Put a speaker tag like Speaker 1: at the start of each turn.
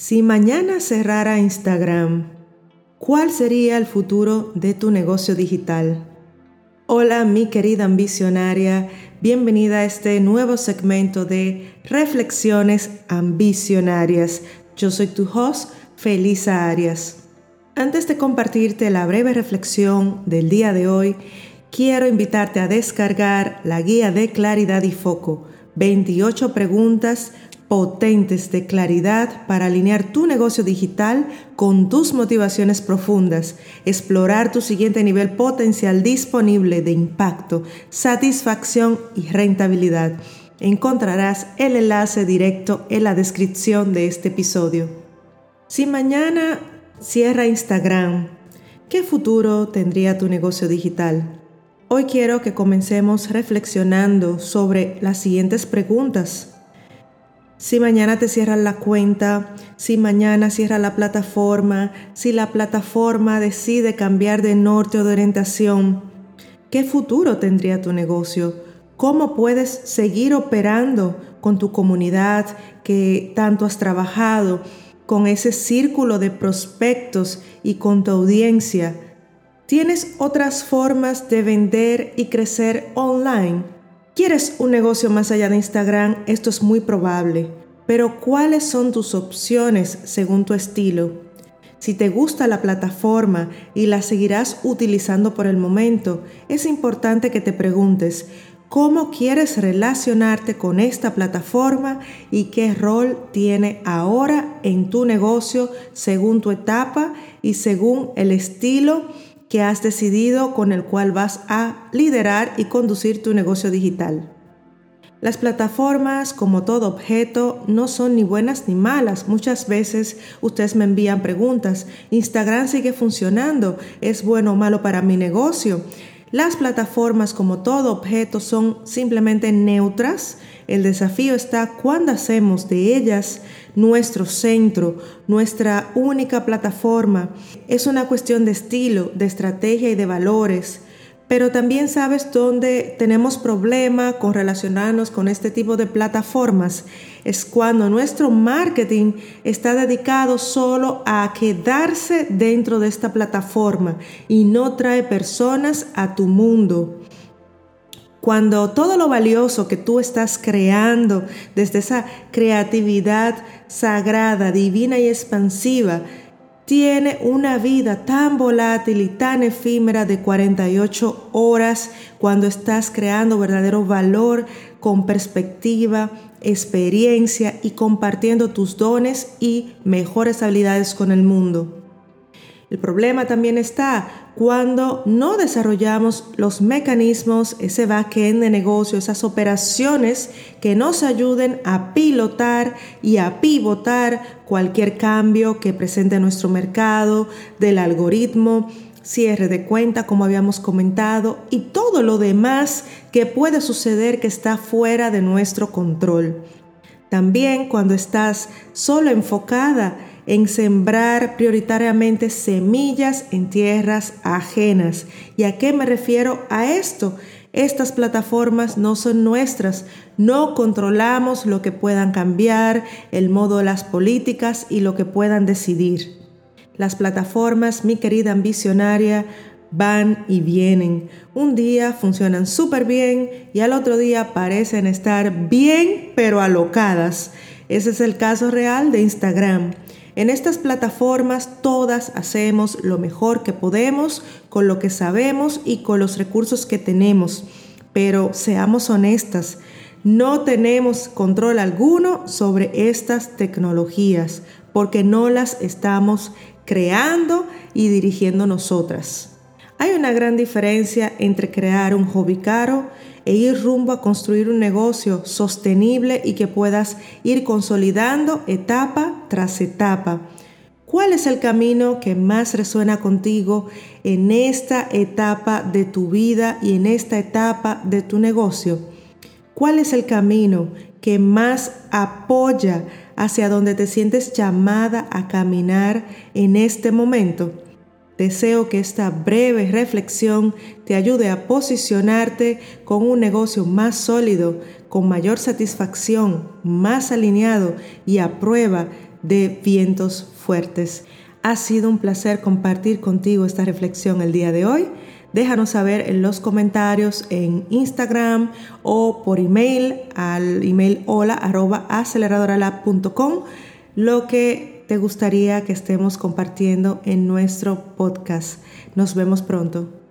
Speaker 1: Si mañana cerrara Instagram, ¿cuál sería el futuro de tu negocio digital? Hola mi querida ambicionaria, bienvenida a este nuevo segmento de Reflexiones Ambicionarias. Yo soy tu host, Felisa Arias. Antes de compartirte la breve reflexión del día de hoy, quiero invitarte a descargar la guía de claridad y foco, 28 preguntas potentes de claridad para alinear tu negocio digital con tus motivaciones profundas, explorar tu siguiente nivel potencial disponible de impacto, satisfacción y rentabilidad. Encontrarás el enlace directo en la descripción de este episodio. Si mañana cierra Instagram, ¿qué futuro tendría tu negocio digital? Hoy quiero que comencemos reflexionando sobre las siguientes preguntas. Si mañana te cierran la cuenta, si mañana cierra la plataforma, si la plataforma decide cambiar de norte o de orientación, ¿qué futuro tendría tu negocio? ¿Cómo puedes seguir operando con tu comunidad que tanto has trabajado, con ese círculo de prospectos y con tu audiencia? ¿Tienes otras formas de vender y crecer online? ¿Quieres un negocio más allá de Instagram? Esto es muy probable. Pero ¿cuáles son tus opciones según tu estilo? Si te gusta la plataforma y la seguirás utilizando por el momento, es importante que te preguntes cómo quieres relacionarte con esta plataforma y qué rol tiene ahora en tu negocio según tu etapa y según el estilo que has decidido con el cual vas a liderar y conducir tu negocio digital. Las plataformas, como todo objeto, no son ni buenas ni malas. Muchas veces ustedes me envían preguntas. ¿Instagram sigue funcionando? ¿Es bueno o malo para mi negocio? Las plataformas, como todo objeto, son simplemente neutras. El desafío está cuando hacemos de ellas nuestro centro, nuestra única plataforma. Es una cuestión de estilo, de estrategia y de valores. Pero también sabes dónde tenemos problema con relacionarnos con este tipo de plataformas. Es cuando nuestro marketing está dedicado solo a quedarse dentro de esta plataforma y no trae personas a tu mundo. Cuando todo lo valioso que tú estás creando desde esa creatividad sagrada, divina y expansiva, tiene una vida tan volátil y tan efímera de 48 horas cuando estás creando verdadero valor con perspectiva, experiencia y compartiendo tus dones y mejores habilidades con el mundo. El problema también está cuando no desarrollamos los mecanismos, ese backend de negocio, esas operaciones que nos ayuden a pilotar y a pivotar cualquier cambio que presente nuestro mercado, del algoritmo, cierre de cuenta, como habíamos comentado, y todo lo demás que puede suceder que está fuera de nuestro control. También cuando estás solo enfocada en sembrar prioritariamente semillas en tierras ajenas. ¿Y a qué me refiero a esto? Estas plataformas no son nuestras, no controlamos lo que puedan cambiar, el modo de las políticas y lo que puedan decidir. Las plataformas, mi querida ambicionaria, van y vienen. Un día funcionan súper bien y al otro día parecen estar bien pero alocadas. Ese es el caso real de Instagram. En estas plataformas todas hacemos lo mejor que podemos con lo que sabemos y con los recursos que tenemos. Pero seamos honestas, no tenemos control alguno sobre estas tecnologías porque no las estamos creando y dirigiendo nosotras. Hay una gran diferencia entre crear un hobby caro e ir rumbo a construir un negocio sostenible y que puedas ir consolidando etapa tras etapa. ¿Cuál es el camino que más resuena contigo en esta etapa de tu vida y en esta etapa de tu negocio? ¿Cuál es el camino que más apoya hacia donde te sientes llamada a caminar en este momento? Deseo que esta breve reflexión te ayude a posicionarte con un negocio más sólido, con mayor satisfacción, más alineado y a prueba de vientos fuertes. Ha sido un placer compartir contigo esta reflexión el día de hoy. Déjanos saber en los comentarios en Instagram o por email al email hola aceleradoralab.com lo que te gustaría que estemos compartiendo en nuestro podcast. Nos vemos pronto.